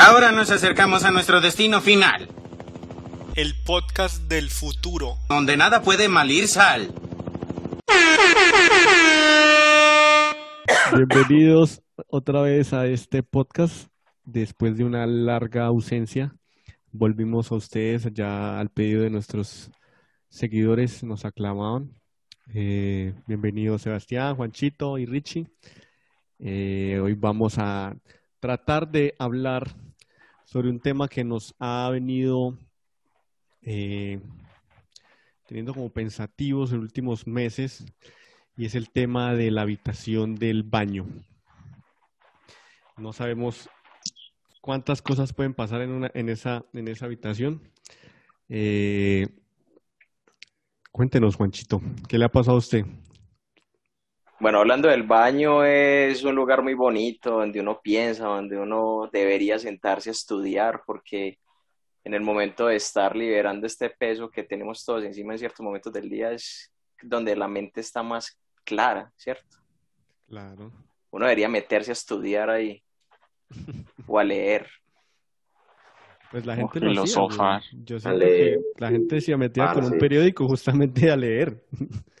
Ahora nos acercamos a nuestro destino final. El podcast del futuro. Donde nada puede malir sal. Bienvenidos otra vez a este podcast. Después de una larga ausencia, volvimos a ustedes ya al pedido de nuestros seguidores, nos aclamaban. Eh, bienvenidos Sebastián, Juanchito y Richie. Eh, hoy vamos a tratar de hablar sobre un tema que nos ha venido eh, teniendo como pensativos en los últimos meses y es el tema de la habitación del baño. No sabemos cuántas cosas pueden pasar en, una, en, esa, en esa habitación. Eh, cuéntenos, Juanchito, ¿qué le ha pasado a usted? Bueno, hablando del baño, es un lugar muy bonito donde uno piensa, donde uno debería sentarse a estudiar, porque en el momento de estar liberando este peso que tenemos todos encima en ciertos momentos del día es donde la mente está más clara, ¿cierto? Claro. Uno debería meterse a estudiar ahí o a leer. Pues la gente lo hacía, güey. Yo A siento leer. que la gente se metía con un periódico justamente a leer.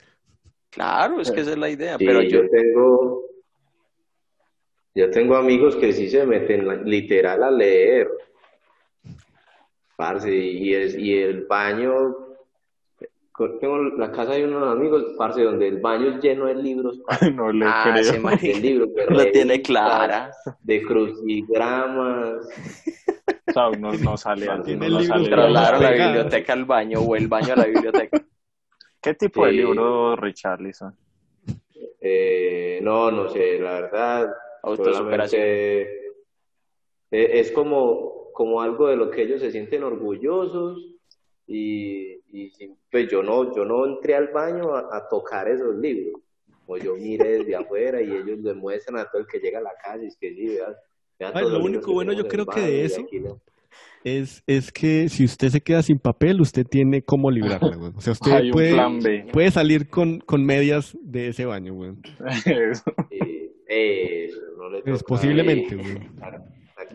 Claro, es que esa es la idea, Sí, pero yo, yo tengo, yo tengo amigos que sí se meten literal a leer. Parce, y, es, y el baño, tengo la casa de unos amigos, parce, donde el baño es lleno de libros, parce, No le ah, creo. de libros, de la tiene clara. de crucigramas. O sea, uno no sale no libros sale pero Trasladaron la biblioteca al baño o el baño a la biblioteca. ¿Qué tipo de libro, Richarlison? Eh, no, no sé, la verdad, Autosuperación. eh, es como, como algo de lo que ellos se sienten orgullosos y, y pues yo no, yo no entré al baño a, a tocar esos libros, como yo miré desde afuera y ellos le muestran a todo el que llega a la calle, es que sí, vean, Ay, lo único bueno yo creo que de y eso aquí no. Es, es que si usted se queda sin papel, usted tiene cómo librarla, güey. O sea, usted Hay un puede, plan B. puede salir con, con medias de ese baño, güey. No le Pues posiblemente, güey.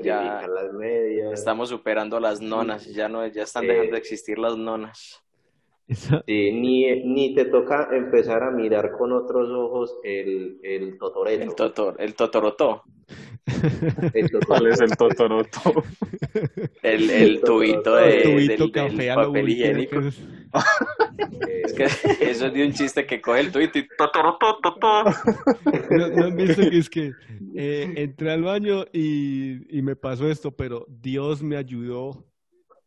Ya. las medias. Estamos superando las nonas, ya no, ya están Eh. dejando de existir las nonas. Esa- Sí, ni, ni te toca empezar a mirar con otros ojos el, el totoreto. El totor, el totorotó. ¿Cuál es el totoroto? el, el tubito de, el tubito del, café del papel higiénico. es- Eh, Es que eso es de un chiste que coge el tubito y totorotó, totó. ¿No, no han visto que es que eh, entré al baño y, y me pasó esto, pero Dios me ayudó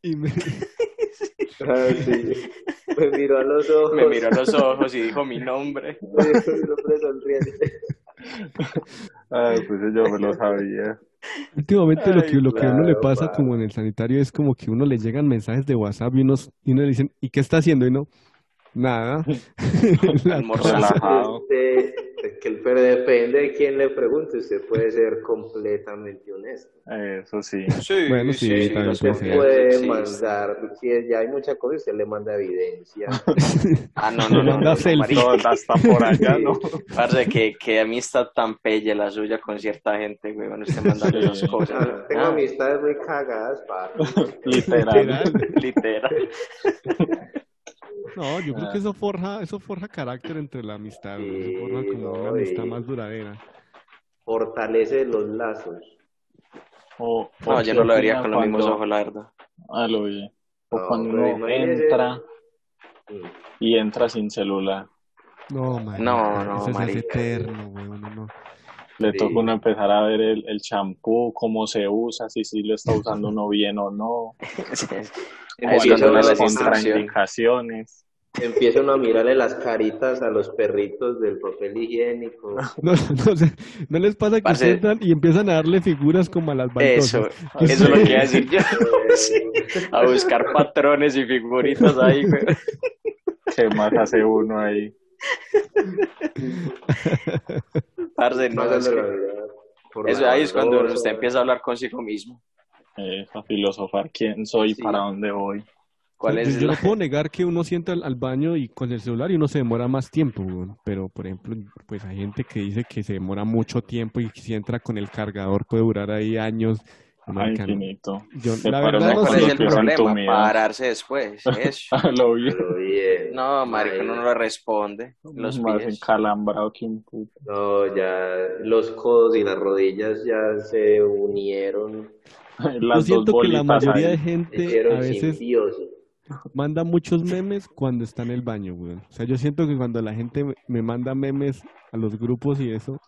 y me... ah, sí. Me miró a los ojos. Me miró a los ojos y dijo mi nombre. Mi nombre sonriente. Ay, pues yo me lo sabía. Últimamente lo que, lo que a uno le pasa pa. como en el sanitario es como que uno le llegan mensajes de WhatsApp y, unos, y uno le dicen, ¿y qué está haciendo? Y no, nada. Relajado. Usted, es que el- pero depende de quién le pregunte. Usted puede ser completamente honesto. Eso sí. Sí, Bueno, sí, también los puede Usted puede existen. mandar, si ya hay mucha cosa, usted le manda evidencia. Ah, no, no, no, Manda no. Todo hasta por allá, ¿no? Parce, que, que amistad tan pelle la suya con cierta gente, güey, bueno, usted mandando esas cosas. Ah, Tengo Ah, amistades muy cagadas, para. Literal. literal. No, yo creo que eso forja, eso forja carácter entre la amistad, güey, eso forja Sí, como una no, amistad y- más duradera. Fortalece los lazos. O, No, o yo no lo vería con los mismos cuando- ojos, la verdad. Ah, lo vi. O No, cuando uno entra Mm. y entra sin celular. No, man. No, no, Eso marica. eterno, güey, uno no. Le Sí. toca uno empezar a ver el, el champú, cómo se usa, si sí lo está usando uno bien o no, Ahí es Empieza cuando uno uno a las contraindicaciones. Empieza uno a mirarle las caritas a los perritos del papel higiénico. No, no, sé, ¿no les pasa que Parce. entran y empiezan a darle figuras como a las Eso, baldosas? eso es lo que iba a decir yo. Sí, A buscar patrones y figuritas ahí, güey. ¿Qué más hace uno ahí? Parce, no, es que- eso ahí es cuando usted empieza a hablar consigo mismo. Eh, a filosofar quién soy, Sí. para dónde voy. ¿Cuál Yo- es yo la- no puedo negar que uno sienta al, al baño y con el celular y uno se demora más tiempo, pero por ejemplo, pues hay gente que dice que se demora mucho tiempo y que si entra con el cargador puede durar ahí años Ay, Marica, no. infinito. Yo, la verdad, no ¿Cuál sé. es el problema? Pararse después. Eso. Lo bien. No, marica, uno no le responde. Los Más pies. encalambrado que un puto. No, ya los codos y las rodillas ya se unieron, Yo Las siento que la mayoría ahí. de gente a veces manda muchos memes cuando está en el baño, weón. O sea, yo siento que cuando la gente me manda memes a los grupos y eso,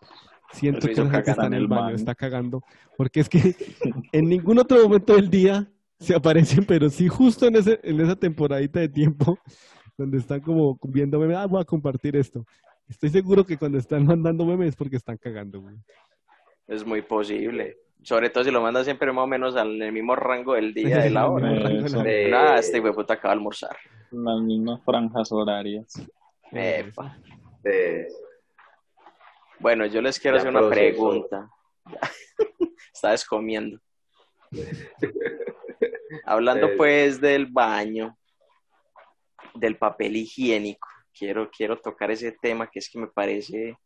siento que la gente está en el baño, está cagando. Porque es que en ningún otro momento del día se aparecen, pero sí justo en ese, en esa temporadita de tiempo donde están como viendo memes, ah, voy a compartir esto. Estoy seguro que cuando están mandando memes es porque están cagando, weón. Es muy posible. Sobre todo si lo manda siempre más o menos al en el mismo rango del día, de la hora. Eso. Nada, este güey puta acaba de almorzar. Las mismas franjas horarias. Epa. eh, Bueno, yo les quiero Ya hacer una pregunta. Está descomiendo. Hablando Eh. pues del baño, del papel higiénico, quiero, quiero tocar ese tema que es que me parece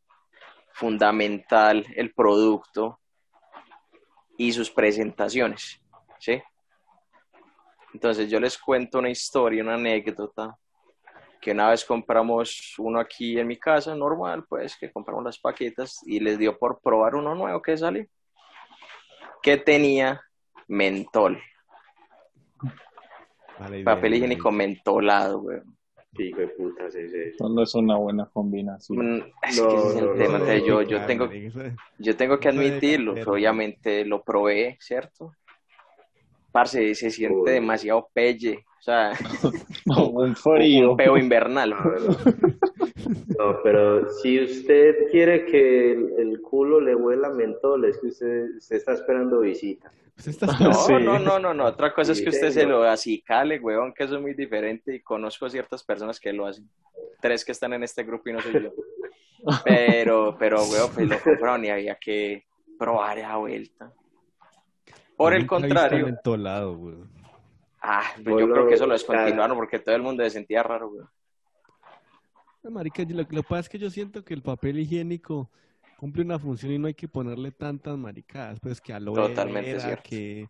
fundamental el producto y sus presentaciones, ¿sí? Entonces yo les cuento una historia, una anécdota, que una vez compramos uno aquí en mi casa, normal, pues, que compramos las paquetas y les dio por probar uno nuevo que salió, que tenía mentol, papel higiénico mentolado, güey. hijo de es eso. Eso no es una buena combinación. Mm, Es No, que ese es el no, tema, no, yo, yo Claro, tengo, yo que admitirlo, que obviamente lo probé, ¿cierto? Parce, se siente Uy. demasiado pelle, o sea, un frío. un peo invernal. No, pero si usted quiere que el, el culo le huela mentol, es que usted, usted está esperando visita. No, Sí. no, no, no, no. Otra cosa es que usted se lo acicale, weón, que eso es muy diferente y conozco ciertas personas que lo hacen. Tres que están en este grupo y no soy yo. Pero, pero, weón, pues lo compraron y había que probar esa vuelta. Por el contrario, mentolado, weón. Ah, pues yo creo que eso lo descontinuaron porque todo el mundo se sentía raro, weón. No, Marica, lo, lo que pasa es que yo siento que el papel higiénico cumple una función y no hay que ponerle tantas maricadas, pues que aloe Totalmente vera, cierto. que,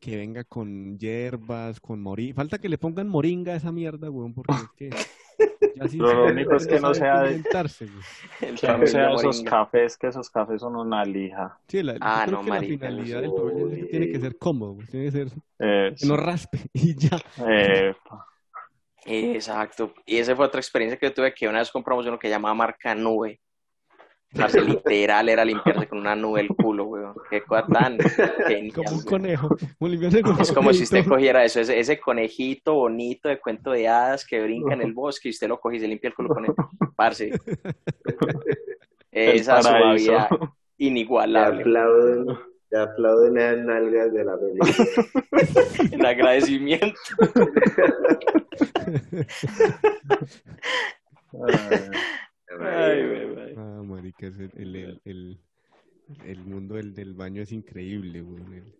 que venga con hierbas, con moringa. Falta que le pongan moringa a esa mierda, weón, porque es que Lo único es que no sea de- Que no sea de esos cafés, que esos cafés son una lija. Sí, la, yo Ah, creo no, que marica, la finalidad del papel higiénico tiene que ser cómodo, tiene que ser que no raspe y ya. Exacto. Y esa fue otra experiencia que yo tuve, que una vez compramos uno que llamaba marca nube. Parce, literal era limpiarse con una nube el culo, weón. Qué cosa tan genial, Como un conejo. Como limpiarse con Es un como si usted cogiera eso, ese, ese conejito bonito de cuento de hadas que brinca en el bosque y usted lo coge y se limpia el culo con él. Parce. el Esa suavidad Le inigualable. aplauden, le aplauden las nalgas de la película. En agradecimiento. Ay, güey, güey. Ah, marica, ese- el, el, el, el mundo del, del baño es increíble,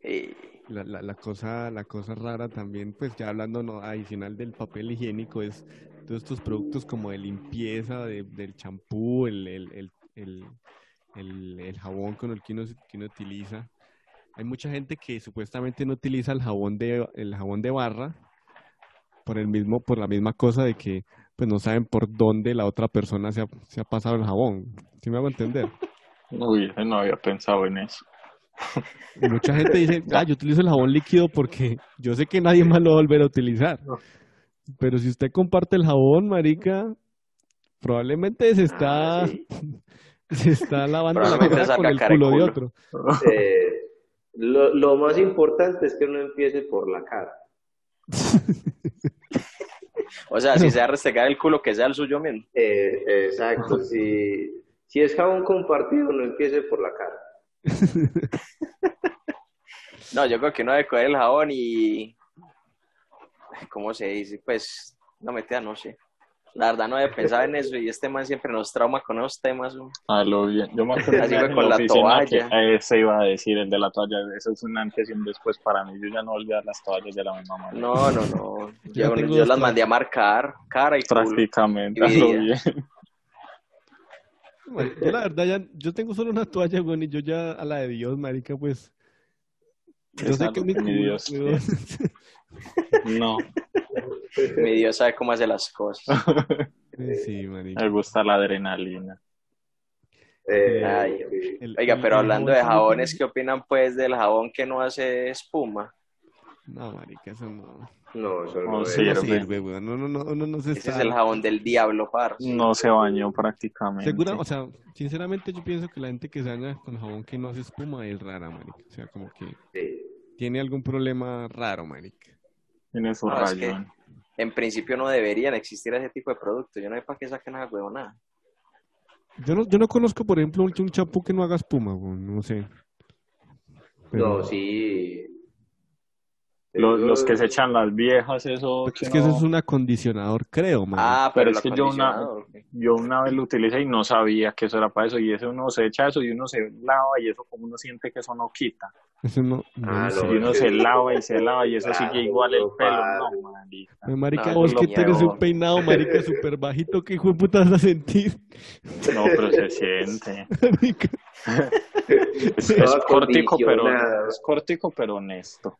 Eh, La, la, la cosa, la cosa rara también, pues ya hablando no, adicional del papel higiénico, es todos estos productos como de limpieza, de- del champú, el, el, el, el, el- el jabón con el que uno, que uno utiliza. Hay mucha gente que supuestamente no utiliza el jabón de, el jabón de barra por el mismo, por la misma cosa de que pues no saben por dónde la otra persona se ha, se ha pasado el jabón. ¿Sí me hago entender? Uy, no había pensado en eso. Y mucha gente dice, ah, yo utilizo el jabón líquido porque yo sé que nadie más lo va a volver a utilizar. Pero si usted comparte el jabón, marica, probablemente se está, Ah, sí. se está lavando la cara con el culo de otro. Eh, lo, lo más importante es que no empiece por la cara. O sea, si se va a restregar el culo, que sea el suyo mismo. Eh, exacto, si, si es jabón compartido, no empiece por la cara. No, yo creo que uno debe coger el jabón y. ¿Cómo se dice? Pues, no metida, no sé. La verdad, no había pensado en eso y este man siempre nos trauma con esos temas. ¿no? A lo bien. Yo me acuerdo Así fue con la oficina toalla. que, eh, se iba a decir, el de la toalla. Eso es un antes y un después para mí. Yo ya no olvidar las toallas de la misma manera. No, no, no. Yo, las mandé a marcar, cara y culo. Prácticamente, a lo bien. Yo la verdad ya, yo tengo solo una toalla, güey, y yo ya a la de Dios, marica, pues Yo sé que mi Dios weón. No, Mi Dios sabe cómo hace las cosas. Sí, marica. me gusta la adrenalina. Eh, Ay, sí. El- Oiga, el- pero el hablando de jabones, ¿qué opinan pues del jabón que no hace espuma? No, marica, eso no. No, eso No no, no Sirve. sirve. No, no, no, uno no se Ese está... es el jabón del diablo, parce. No se bañó prácticamente. Segura, o sea, sinceramente yo pienso que la gente que se baña con jabón que no hace espuma es rara, marica. O sea, como que Sí. tiene algún problema raro, marica. Tiene su No, es que- rayón. En principio no deberían existir ese tipo de productos. Yo no sé para qué saquen esa huevonada. Yo no, yo no conozco, por ejemplo, un, un champú que no haga espuma, no sé. Pero- No, sí. Los, los que se echan las viejas, eso. Que es que eso es un acondicionador, creo, marica. Ah, pero, Pero el es que yo una-. Yo una vez lo utilicé y no sabía que eso era para eso. Y eso uno se echa eso y uno se lava y eso como uno siente que eso no quita. Eso no, no Ah, sé. no, uno es se lava y se lava y eso Claro, sigue igual el no, pelo. No, marica. Ay, Marica, No, vos que tienes un peinado, marica, súper bajito, ¿qué hijo de puta vas a sentir? No, pero se siente. Marica. Es, es cortico, pero es cortico, pero honesto.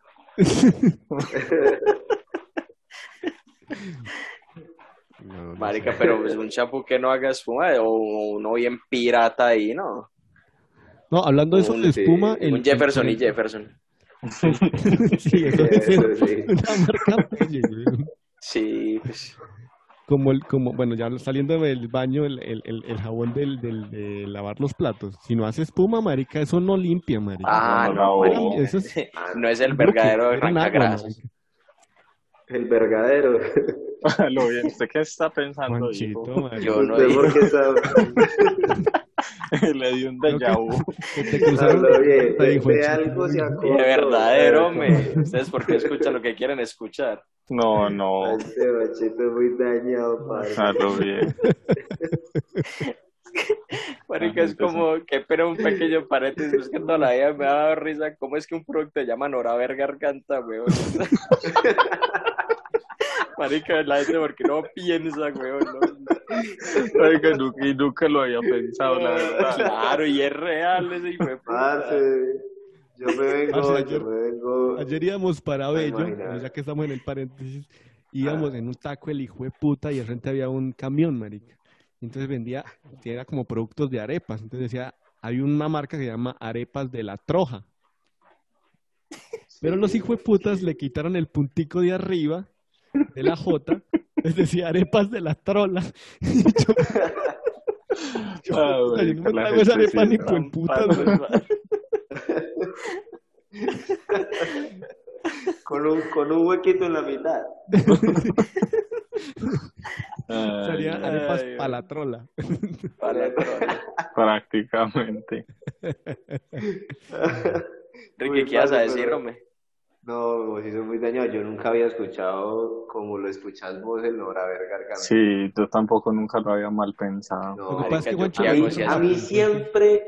No, no Marica, sé. pero pues un champú que no haga espuma o uno bien pirata ahí, ¿no? No, hablando de eso de sí, espuma, el, un Jefferson el- y Jefferson. sí, eso es sí. una marca pelle, güey. Sí, pues. Como el, como, bueno, ya saliendo del baño, el, el, el, el jabón del, del, de lavar los platos. Si no hace espuma, marica, eso no limpia, marica. Ah, no, no, eso es- No es el verdadero arrancagrasas. El verdadero. Lo bien, ¿usted qué está pensando, hijo? Yo no ¿Usted por qué está- Le di un déjà vu. que te cruzaron de- algo se acordó. De verdadero, me. Ustedes porque escuchan lo que quieren escuchar. No, no. Este machito es muy dañado, padre. Hazlo bien. Marica, es como que pero un pequeño paréntesis, es que toda la vida me ha dado risa cómo es que un producto se llama Noraver Garganta, weón. Marica, la gente porque no piensa, weón. ¿no? Oiga, nunca, y nunca lo había pensado, la verdad. Claro, y es real ese hijo de yo me vengo, Parce, yo ayer- me vengo. Ayer íbamos para Bello, ya que estamos en el paréntesis, íbamos en un taco el hijo de puta y al frente había un camión, marica. Entonces vendía, era como productos de arepas. Entonces decía, hay una marca que se llama Arepas de la Troja. Pero los hijos de putas le quitaron el puntico de arriba de la J, les decía Arepas de la Trola. Y yo, yo, Ah, puta, yo no me trago esa arepa ni con putas. Con un, con un huequito en la mitad. Ay, Salían ay, arepas ay. para la trola. Para la trola. prácticamente. Ricky, ¿qué ibas a decir, pero- hombre? No, vos sos muy dañado. Yo nunca había escuchado como lo escuchás vos el Noraver Garganta. Sí, yo tampoco nunca lo había mal pensado. No, Lo que pasa es que marica, Juancho yo a mí, hago si a eso- mí siempre,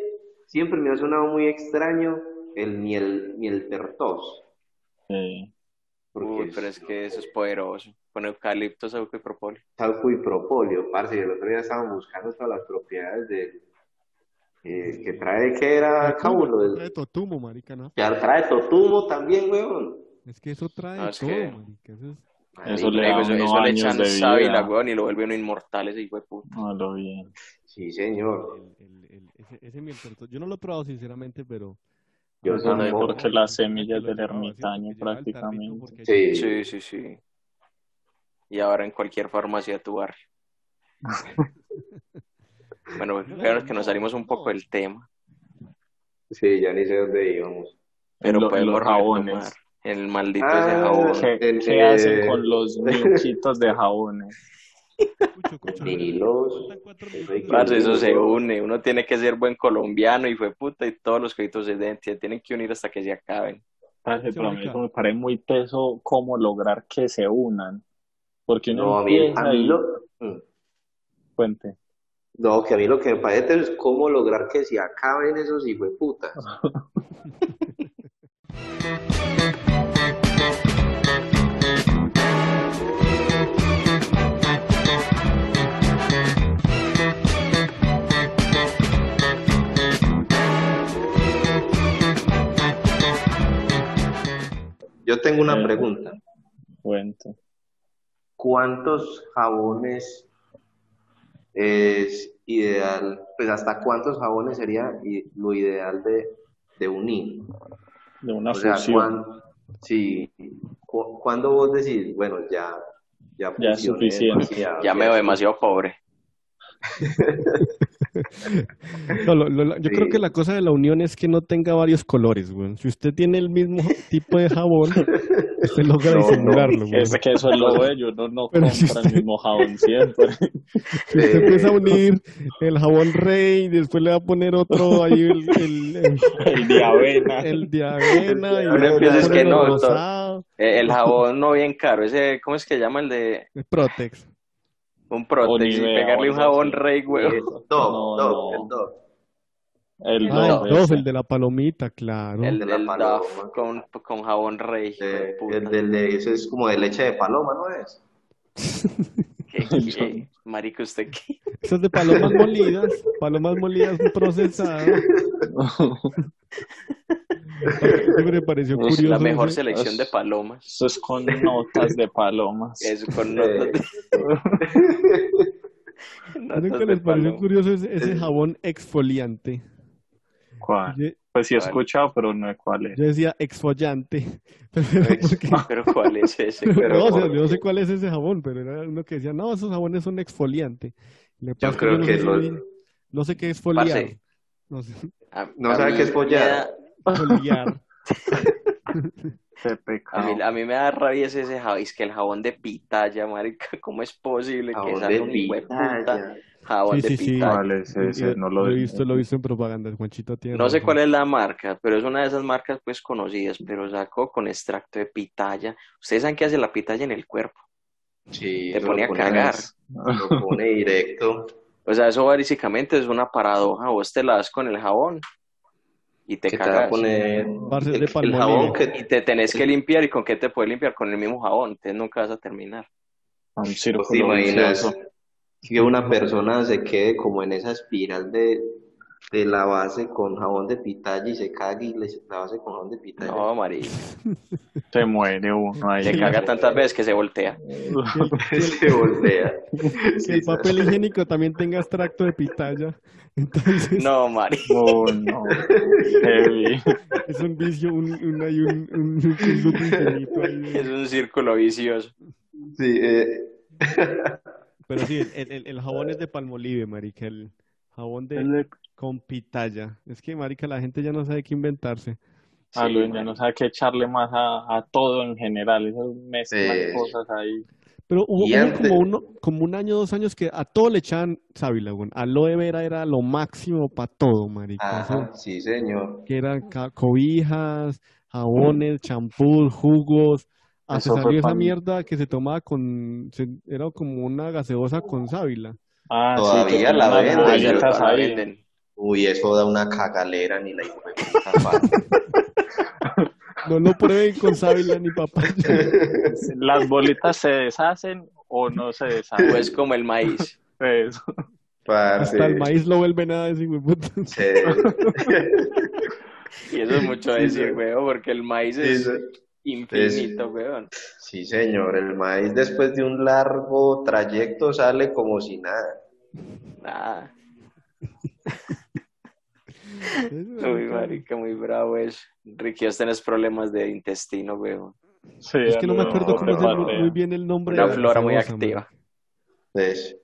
siempre me ha sonado muy extraño el miel, miel tertos. Sí. Porque Uy, pero es que eso es poderoso. Con eucalipto, saúco y propóleo. talco y propóleo, parce, y el otro día estaban buscando todas las propiedades de eh, que trae, que era cábulo, del- Trae totumo, marica, ¿no? que trae totumo también, weón. Es que eso trae No, es todo, que- marica. Eso es... Eso le da eso, le años echan sábila, weón, y lo vuelve uno inmortal ese hijo de puta. Bien. Sí, señor. El, el, el, ese, ese miel torto- Yo no lo he probado sinceramente, pero... Yo no es tampoco. porque las semillas del ermitaño prácticamente. Sí. Sí, sí, sí. Y ahora en cualquier farmacia de tu barrio. bueno, claro que nos salimos un poco del tema, Sí, ya ni sé dónde íbamos. pero Lo- podemos los jabones. retomar el maldito Ah, ese jabón. ¿Qué, El- qué eh, hacen con los niuquitos de jabones? Cucho, cucho, Ni pero- los- faltan cuatro eso minutos hay de- que- Parce, eso se une, uno tiene que ser buen colombiano y fue puta y todos los créditos se den- se tienen que unir hasta que se acaben. Parce, pero a mí eso me parece muy teso cómo lograr que se unan. Porque uno No, a mí, empieza a mí y... lo. Cuente. No, que a mí lo que me parece es cómo lograr que se acaben esos hijueputas. yo tengo una Eh. pregunta. Cuento. ¿Cuántos jabones es ideal? Pues hasta cuántos jabones sería lo ideal de, de unir. De una O sea, fusión. cuán- sí, cu- cuando vos decís, bueno, ya, ya, Ya es suficiente. demasiado, Ya me veo demasiado pobre. No, lo- lo- yo Sí. creo que la cosa de la unión es que no tenga varios colores, güey. Si usted tiene el mismo tipo de jabón, usted logra No, no, disimularlo, güey. Es que eso es lo bello, no Pero compra si el mismo jabón siempre. Si usted empieza a unir el jabón rey, después le va a poner otro ahí el, el, el, El de avena. el de avena, y es que no, el Eh, el jabón no bien caro, ese, ¿cómo es que llama el de el Protex. Un? Y Nivea, pegarle un jabón rey. El Dove, No, no. el Dove. El Ah, Dove, el ese. el de la palomita, claro. El de la paloma. Con, con jabón rey. Eh, el del de, ese es como de leche de paloma, ¿no es? ¿Qué- qué? Marico, ¿usted qué? Eso es de palomas molidas, palomas molidas procesadas. Siempre me pareció Es curioso. La mejor ese- selección de palomas. Eso es con notas de palomas. Es con Sí. notas de, ¿Nunca notas de les pareció paloma. curioso ese, ese jabón exfoliante? ¿Cuál? Pues sí he escuchado, pero no sé cuál es. yo decía exfoliante. Pero era porque- Pero ¿cuál es ese? Pero no, o sea, ¿por yo no sé cuál es ese jabón, pero era uno que decía, no, esos jabones son exfoliante. Le Yo creo no que sé los- si- no sé qué es foliar. No sé, A- No a sabe mí qué es follar. da- foliar. Qué A pecado. mí, a mí me da rabia ese, ese jabón, es que el jabón de pitaya, marica, ¿cómo es posible que salga de un puta. Jabón Sí, de sí, sí. es ese? No lo he visto, lo he visto en propaganda, Juanchito tiene No sé cuál es la marca, pero es una de esas marcas pues conocidas, pero sacó con extracto de pitaya. ¿Ustedes saben qué hace la pitaya en el cuerpo? Sí, Te pone a cagar. Lo pone directo. O sea, eso básicamente es una paradoja. Vos te la das con el jabón y te que te cagas. poner el, el jabón que Y te tenés que limpiar. ¿Y con qué te puedes limpiar? Con el mismo jabón. Entonces nunca vas a terminar. Un vos te círculo imaginas vicioso. Que una persona se quede como en esa espiral de, de la base con jabón de pitaya y se cague y le la base con jabón de pitaya. No, marica. Se muere uno ahí. Se caga tantas veces que se voltea. se voltea. Que el papel higiénico también tenga extracto de pitaya. Entonces, No, marica. Oh, no. Heavy. es un vicio, un, un, hay un, un, un infinito ahí. Es un círculo vicioso. Sí, eh, Pero sí, el, el, el jabón es de palmolive, marica. El jabón de con pitaya. Es que, marica, la gente ya no sabe qué inventarse. Ah, Sí, Luis, ya no sabe qué echarle más a, a todo en general. Eso mezclan Sí. cosas ahí. Pero hubo, antes- como, uno, como un año, dos años que a todo le echaban sábila, güey. Aloe vera era lo máximo para todo, marica. Ajá, sí, señor. que eran cobijas, jabones, champús, jugos. Ah, se salió esa pan- mierda que se tomaba con, se- era como una gaseosa con sábila. Ah, Todavía sí, la venden, la venden. Uy, eso da una cagalera ni la. No lo prueben con sábila ni papaya. Las bolitas se deshacen o no se deshacen. Pues como el maíz. Eso. Parce, Hasta el maíz lo vuelve nada ese hijo de puta. se- Y eso es mucho Sí, decir, sí. weón, porque el maíz Sí, es sí. Infinito, weón. Sí, señor, el maíz después de un largo trayecto sale como si nada. Nada. Uy, marica, muy bravo eso. Ricky, vos tenés problemas de intestino, weón. Sí, Es que no me no, acuerdo cómo es patea. muy bien el nombre Una de la flora muy gaseosa, activa. Entonces,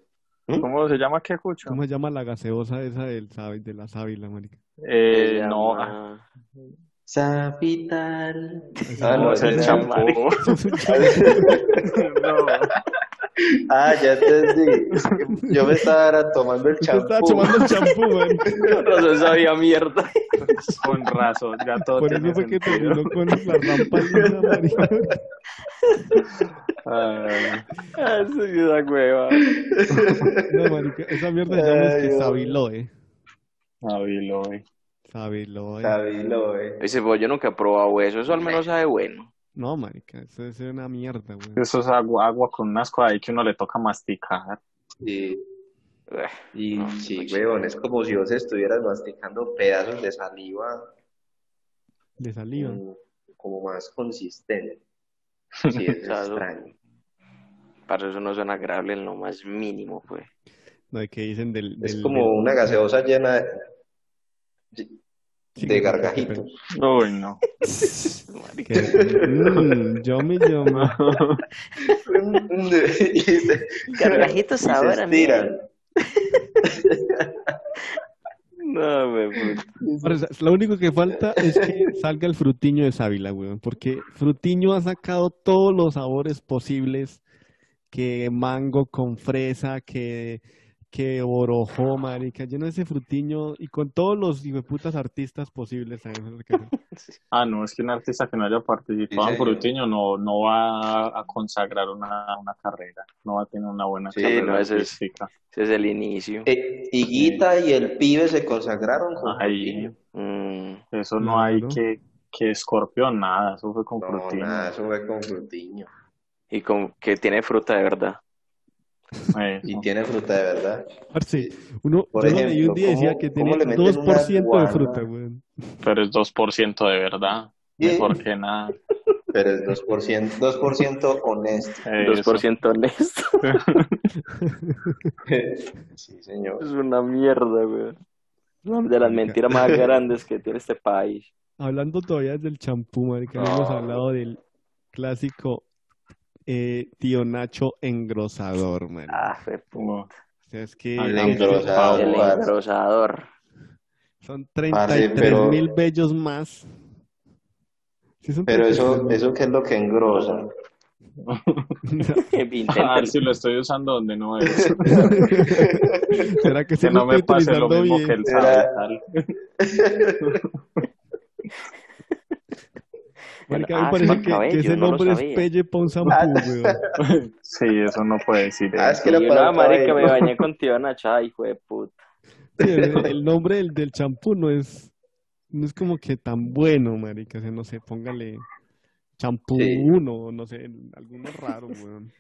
¿Cómo se llama qué cucho? ¿Cómo se llama la gaseosa esa del, de la sábila, marica? Eh, no, llama- Sapital. Ah, no, es el champú. No. Ah, ya entendí. Yo me estaba tomando el champú. estaba tomando el champú, marica. Con razón sabía mierda. Con razón, ya todo Por eso fue que terminó con la rampa linda, marica. Ay, Ah, sí, esa hueva. No, marica, esa mierda se llama es que Ay, sabiloe. Sabiloe. Sabilo, eh. Ese pues yo nunca he probado eso. Eso al menos sabe bueno. No, marica, eso es una mierda, güey. Eso es agua, agua con unas cosas ahí que uno le toca masticar. Y, Ugh, y No, sí, weón, es como si vos estuvieras masticando pedazos de saliva. De saliva. Como más consistente. Sí, es extraño. Para eso no suena agradable en lo más mínimo, pues. No hay que dicen del, Es como del- una gaseosa llena de, sí, de gargajitos. Uy, no. mm, yummy, yummy. Y se- Gargajitos ahora, estiran. No, me Lo único que falta es que salga el frutiño de sábila, weón, porque frutiño ha sacado todos los sabores posibles, que mango con fresa, que, que borojó, marica, lleno de ese frutiño y con todos los hijueputas artistas posibles. Ah, no, es que un artista que no haya participado Sí, en. Frutiño no, no va a consagrar una, una carrera, no va a tener una buena Sí, carrera no, ese es-. Ese es el inicio. Eh, Higuita y el pibe se consagraron con Ahí. Mm, eso no hay que, que escorpión, nada, eso fue con No, Frutiño. nada, eso fue con Frutiño. y con que tiene fruta de verdad. Y tiene fruta de verdad. Parce, uno, Por yo lo leí ejemplo, un día decía ¿cómo- que meten 2% de fruta. Pero es 2% de verdad, Sí. mejor que nada. Pero es 2%, 2% honesto. Eso. 2% honesto. Sí, señor. es una mierda, weón. De las mentiras más grandes que tiene este país. Hablando todavía del champú, marica, no hemos No. hablado del clásico eh, tío Nacho engrosador, man. Ah, O sea, es que El engrosador. el engrosador. son Parce, 33 pero- mil bellos más. Sí, son Pero 33 eso, eso qué es lo que engrosa. Intenta- Ah, si lo estoy usando donde no es. ¿Será que lo no me pase lo mismo bien? que el Era- sabe Marica, Ah, me es parece que, cabello, que ese no lo nombre es pelle Ah. weón. Sí, eso no puede decir Ah, es que para no, marica, me bañé con tío Nacha, hijo de puta. Sí, el, el nombre del, del champú no es, no es como que tan bueno, marica. O sea, no sé, póngale champú Sí. 1, no sé, alguno raro, weón.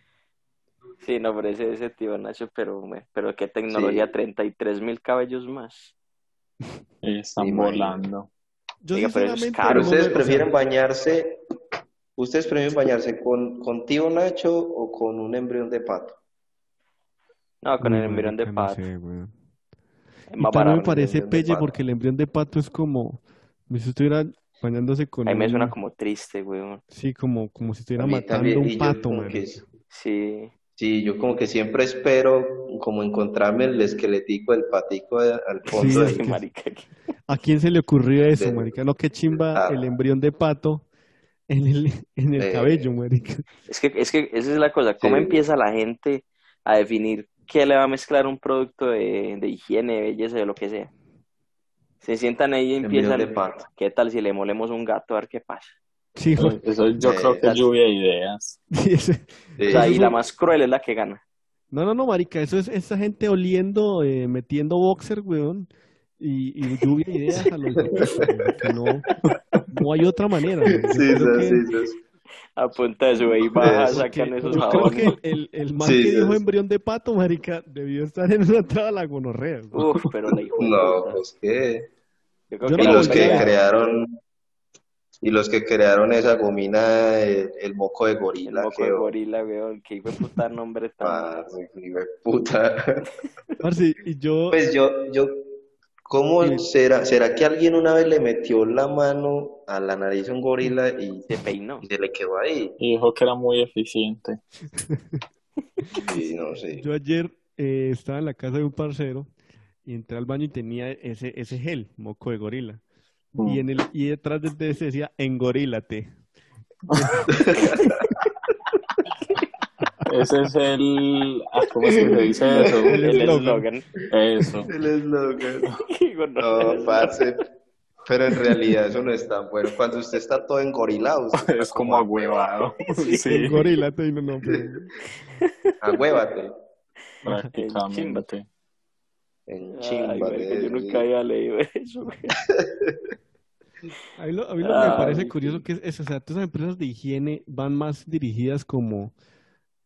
Sí, no, pero ese, ese tío Nacho, pero, pero qué tecnología, Sí. 33 mil cabellos más. Están volando. Yo Oiga, pero es caro. No ustedes me- prefieren bañarse, ustedes prefieren bañarse con, con tío Nacho o con un embrión de pato. No, con el embrión de marica, no pato. sé. Es Y más también me parece pelle pato. porque el embrión de pato es como, como si estuviera bañándose con Ahí me un- suena como triste, weón. Sí, como, como si estuviera A mí matando también, un pato, que- Sí. Sí, yo como que siempre espero como encontrarme el esqueletico del patico de- al fondo Sí, es que- marica. ¿A quién se le ocurrió eso, De- marica? No, qué chimba Ah. el embrión de pato en el, en el Eh. cabello, marica. Es que, es que esa es la cosa. ¿Cómo Sí. empieza la gente a definir qué le va a mezclar un producto de, de higiene, de belleza, de lo que sea? Se sientan ahí y empiezan. de pato. ¿Qué tal si le molemos un gato a ver qué pasa? Sí. Eso yo Eh, creo que es las- lluvia de ideas. Sí, ese- Sí. O sea, y la más cruel es la que gana. No, no, no, marica, eso es esa gente oliendo, eh, metiendo boxer, weón, y, y lluvia de ideas a los que no, no hay otra manera, Sí, sí, que- sí, sí. A punta de sube y baja, sacan que- esos yo creo que jabones. el, el, man Sí, que dijo sí. embrión de pato, marica, debió estar en una entrada a la gonorrea. Uf, pero la hijo No, pues qué. Yo creo Yo que no los que crearon, y los que crearon esa gomina, el, el moco de El gorila, moco que de gorila, weón. Que hijo de puta nombre tan. parce, hijo de puta. Parce, y yo, Pues yo, yo, ¿cómo Sí. será? ¿Será que alguien una vez le metió la mano a la nariz a un gorila y, Se peinó. y se le quedó ahí? Y dijo que era muy eficiente. Sí, no sé. yo ayer eh, estaba en la casa de un parcero y entré al baño y tenía ese, ese gel, moco de gorila. Mm. Y, en el, y detrás de ese decía, engorílate. Ese es el. ah, ¿Cómo se dice eso? El El eslogan. Eso. El eslogan. No, parce. Pero en realidad eso no es tan bueno. Cuando usted está todo engorilado, usted Es como agüevado. Sí, Engorílate. Y no, no, pero- Agüévate. prácticamente. En Ay, chimba. marica, yo nunca había leído eso, güey. A mí lo, a mí lo que me Ay, parece sí. curioso que es eso, o sea, todas esas empresas de higiene van más dirigidas como,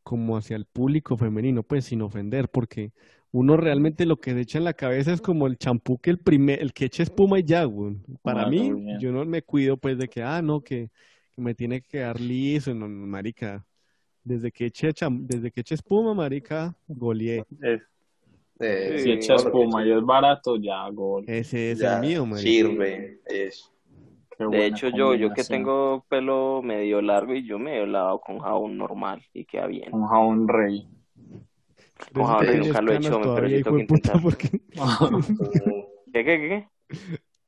como hacia el público femenino, pues sin ofender, porque uno realmente lo que se echa en la cabeza es como el champú que el primer, el que echa espuma y ya, güey. Para Ah, mí, yo no me cuido pues de que, ah, no, que, que me tiene que quedar liso, no, no, marica. Desde que eche, desde que eche espuma, marica, goleé. Es- Eh, si Sí, echa espuma y es barato, ya gol. Ese es ya el mío, marica. Sirve, eso. Qué De hecho, yo, yo que tengo pelo medio largo y yo me he lavado con jabón normal y queda bien. Un jabón rey. Con jabón rey nunca lo he hecho, pero hijo tengo que intentar. porque... ¿Qué, qué, qué?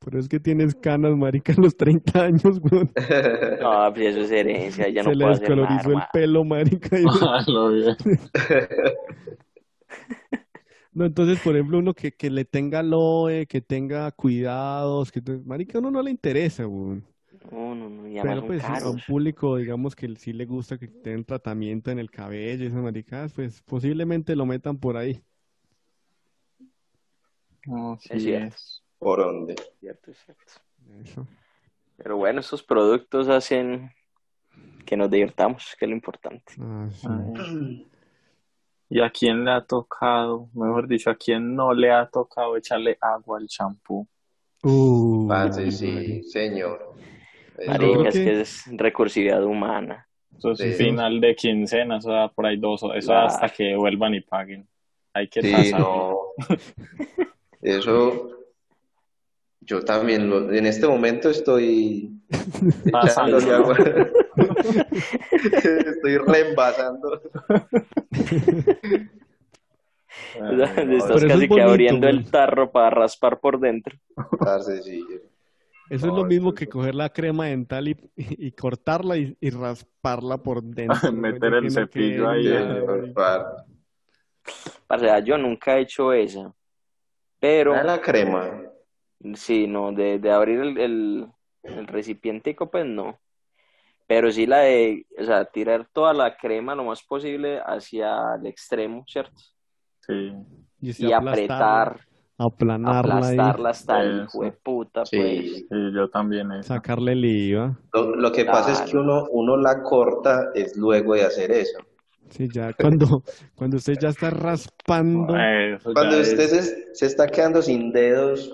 Pero es que tienes canas, marica, a los 30 años, weón. No, pues eso es herencia, ya no Se le puedo hacer nada, descolorizó el pelo, marica. y- Ah, lo bien. No, entonces, por ejemplo, uno que, que le tenga loe, que tenga cuidados, que marica, a uno no le interesa, weón. No, no, no, y Pero pues a un público, digamos, que sí le gusta que tengan tratamiento en el cabello y esas maricadas, pues posiblemente lo metan por ahí. No, sí Es. ¿Por dónde? Cierto, es cierto. Eso. Pero bueno, estos productos hacen que nos divirtamos, que es lo importante. Ah, sí. ¿Y a quién le ha tocado, mejor dicho, a quién no le ha tocado echarle agua al champú? Uh, sí, señor. Marica, es que- es recursividad humana. Eso es Sí. final de quincena, eso da por ahí dos, eso Claro. hasta que vuelvan y paguen. Hay que Sí, tasar. no. Eso, yo también, lo- en este momento estoy Pasando. echándole agua. Estoy reembasando. Ay, Estás Pero eso es casi que bonito, abriendo el tarro para raspar por dentro. Eso es lo mismo eso- que coger la crema dental y, y cortarla y, y rasparla por dentro. Meter el cepillo ahí, parce. O sea, yo nunca he hecho esa. Pero, la crema. Sí, no, de, de abrir el, el, el recipientico, pues no. Pero sí la de, o sea, tirar toda la crema lo más posible hacia el extremo, ¿cierto? Sí. Y, aplastarla, apretar, aplanarla aplastarla hasta el Eso. hijo de puta, Sí. pues. Sí, yo también eso. sacarle el IVA. Lo, lo que pasa es que uno, uno la corta es luego de hacer eso. Sí, ya cuando, cuando usted ya está raspando, Eso ya Cuando es- usted se, se está quedando sin dedos,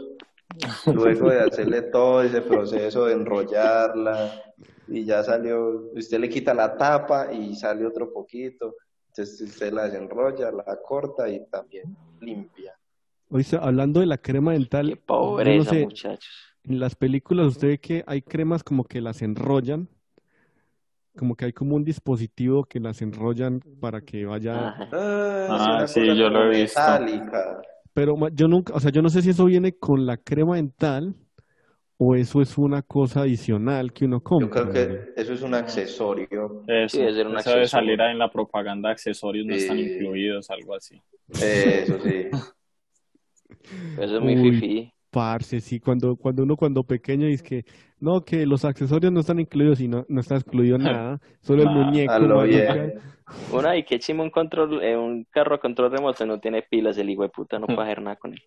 luego de hacerle todo ese proceso de enrollarla y ya salió, usted le quita la tapa y sale otro poquito, entonces usted la desenrolla, la corta y también limpia. Oíste, hablando de la crema dental, Qué yo no pobreza, sé, muchachos. en las películas usted ve que hay cremas como que las enrollan, como que hay como un dispositivo que las enrollan para que vaya, Ajá. Ah, Ah, sí, yo lo he visto. metálica. Pero yo nunca, o sea, yo no sé si eso viene con la crema dental o eso es una cosa adicional que uno Yo compra. creo que eso es un accesorio. Eso, Sí, debe ser un eso debe accesorio. salir en la propaganda, accesorios no están incluidos, algo así. Eso sí. Eso es muy Uy. fifí. Parce, sí, cuando, cuando uno cuando pequeño dice que no, que los accesorios no están incluidos y no, no está excluido nada, solo el Ah, muñeco, lo bien. Una y que chimo un control, eh, un carro a control remoto no tiene pilas, el hijo de puta no puede hacer nada con él.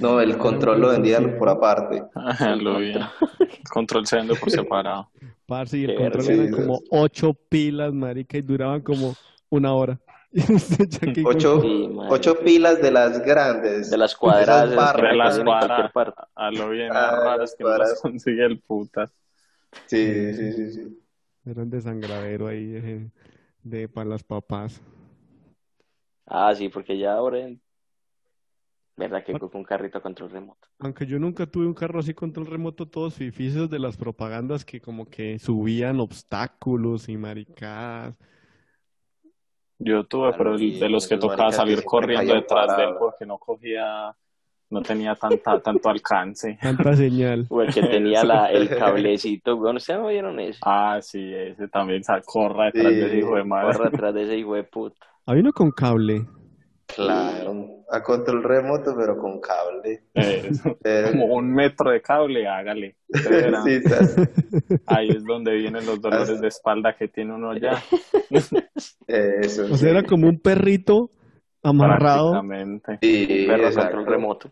No, el control lo vendían por aparte. lo bien. Control se vende por separado. Parce, y el Qué control eran como ocho pilas, marica, y duraban como una hora. Ocho, Sí, ocho pilas de las grandes. De las cuadradas, que barras. De las en cuadras, parte. a lo bien, Ah, las raras que no las cuadras. consigue el putas. Sí, sí, sí, sí. Eran de sangradero ahí, eh, de para las papás. Ah, sí, porque ya ahora, verdad que con un carrito a control remoto. Aunque yo nunca tuve un carro así control remoto, todos fifícios de las propagandas que como que subían obstáculos y maricadas. Yo tuve, Claro, pero el- de los que tocaba salir corriendo detrás de él porque no cogía, no tenía tanta, tanto alcance. Tanta señal. O el que tenía la, el cablecito, bueno, ¿ustedes no vieron eso? Ah, sí, ese también, sa- corra detrás Sí. de ese hijo de madre. Corra atrás de ese hijo de puta. Hay uno con cable. Claro, a control remoto, pero con cable. Eso. Eh, Como un metro de cable, hágale. Sí, Ahí es donde vienen los dolores de espalda que tiene uno ya. eso. O sea, era como un perrito amarrado. Prácticamente. Sí, Perro a exacto. control remoto.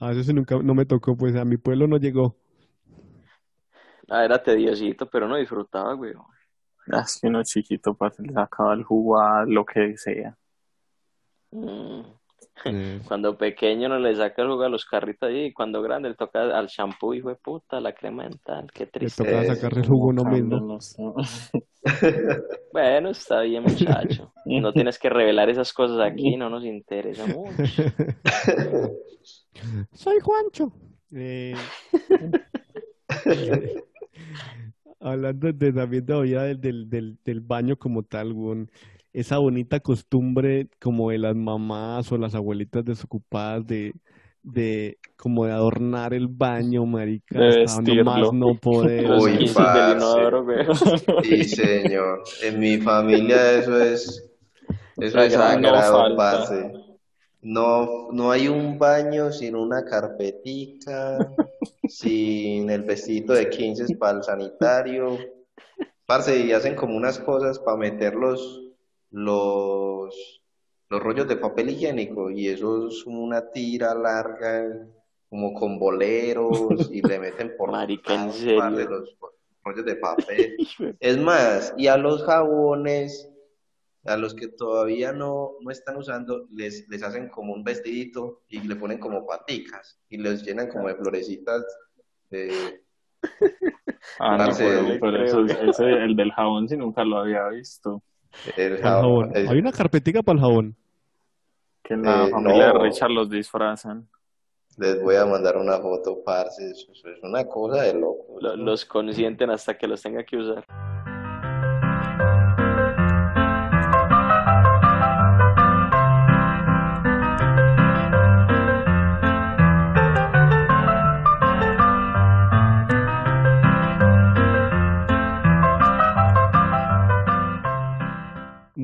A eso sí nunca, no me tocó, pues a mi pueblo no llegó. Ah, era tediosito, pero no disfrutaba, güey. Es que uno chiquito, pues, le sacaba el jugo a lo que sea. Mm. Eh, Cuando pequeño no le saca el jugo a los carritos ahí, y cuando grande le toca al shampoo, hijo de puta, la crema dental, qué le triste. toca sacarle el jugo uno mismo. Bueno, está bien, muchacho. No tienes que revelar esas cosas aquí, no nos interesa mucho. Soy Juancho. Eh, hablando de, también todavía del, del, del, del baño como tal, weón, esa bonita costumbre como de las mamás o las abuelitas desocupadas de, de como de adornar el baño, marica, De más no poder. Uy, 15 parce. del inodoro, güey. Sí, señor. En mi familia eso es, eso es No sagrado, falta. parce. No, no hay un baño sin una carpetica, sin el vestidito de 15 para el sanitario. Parce, y hacen como unas cosas para meter los, los, los rollos de papel higiénico, y eso es una tira larga, como con boleros, y le meten por Marica, ¿en serio? los rollos de papel. Es más, y a los jabones, a los que todavía no, no están usando, les, les hacen como un vestidito y le ponen como paticas y les llenan como de florecitas. de- Ah, no, pero, eso, ese, el del jabón sí nunca lo había visto. el Para el jabón. jabón. Es- Hay una carpetica para el jabón. Que en la Eh, familia no. de Richard los disfrazan. Les voy a mandar una foto, parce. Eso, eso es una cosa de loco. Lo- Los consienten hasta que los tenga que usar.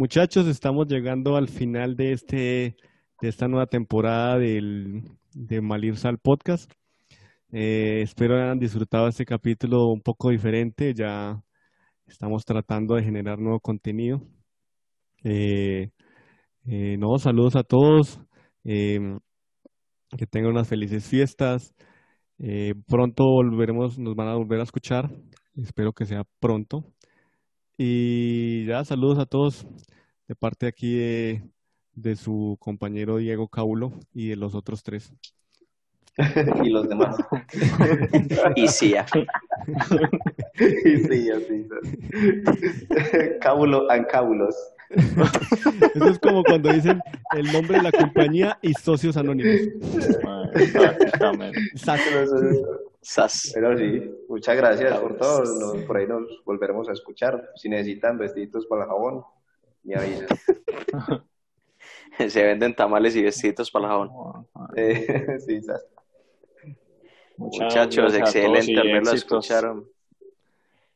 Muchachos, estamos llegando al final de este de esta nueva temporada del de Malir Sal Podcast. Eh, espero hayan disfrutado este capítulo un poco diferente. Ya estamos tratando de generar nuevo contenido. Eh, eh, no, saludos a todos. Eh, que tengan unas felices fiestas. Pronto volveremos, nos van a volver a escuchar. Espero que sea pronto. Y ya, saludos a todos de parte aquí de, de su compañero Diego Caulo y de los otros tres. y los demás. Y sí, ah. y sí, así. Cábulo and cábulos. Eso es como cuando dicen el nombre de la compañía y socios anónimos. Sas. Pero sí, muchas gracias por todo. Nos- por ahí nos volveremos a escuchar. Si necesitan vestiditos para el jabón, me avisan. Se venden tamales y vestiditos para el jabón. Eh, sí. Muchas Muchachos, excelente al verlo éxitos. escucharon.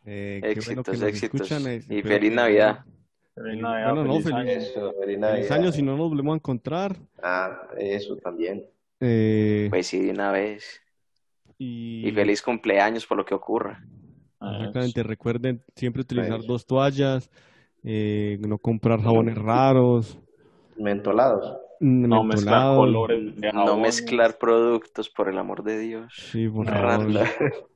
Eh, qué bueno Éxitos, éxitos. escuchan. eh, Y feliz Navidad. Feliz Navidad, Bueno, no, feliz feliz- año. Eso, feliz Feliz Navidad. año si no nos volvemos a encontrar. Ah, eso también. Eh, Pues sí, de una vez. y Y feliz cumpleaños por lo que ocurra. Exactamente, recuerden siempre utilizar Eso. dos toallas, eh, no comprar jabones raros, Mentolados. No mezclar colores de No mezclar productos, por el amor de Dios. Sí, por favor.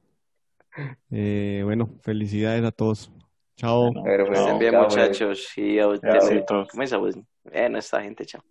Eh, bueno, felicidades a todos. Chao. Pero, pues, chao. Bien, chao, muchachos. Y a- Éxitos. ¿Cómo es? Bueno, esta gente, chao.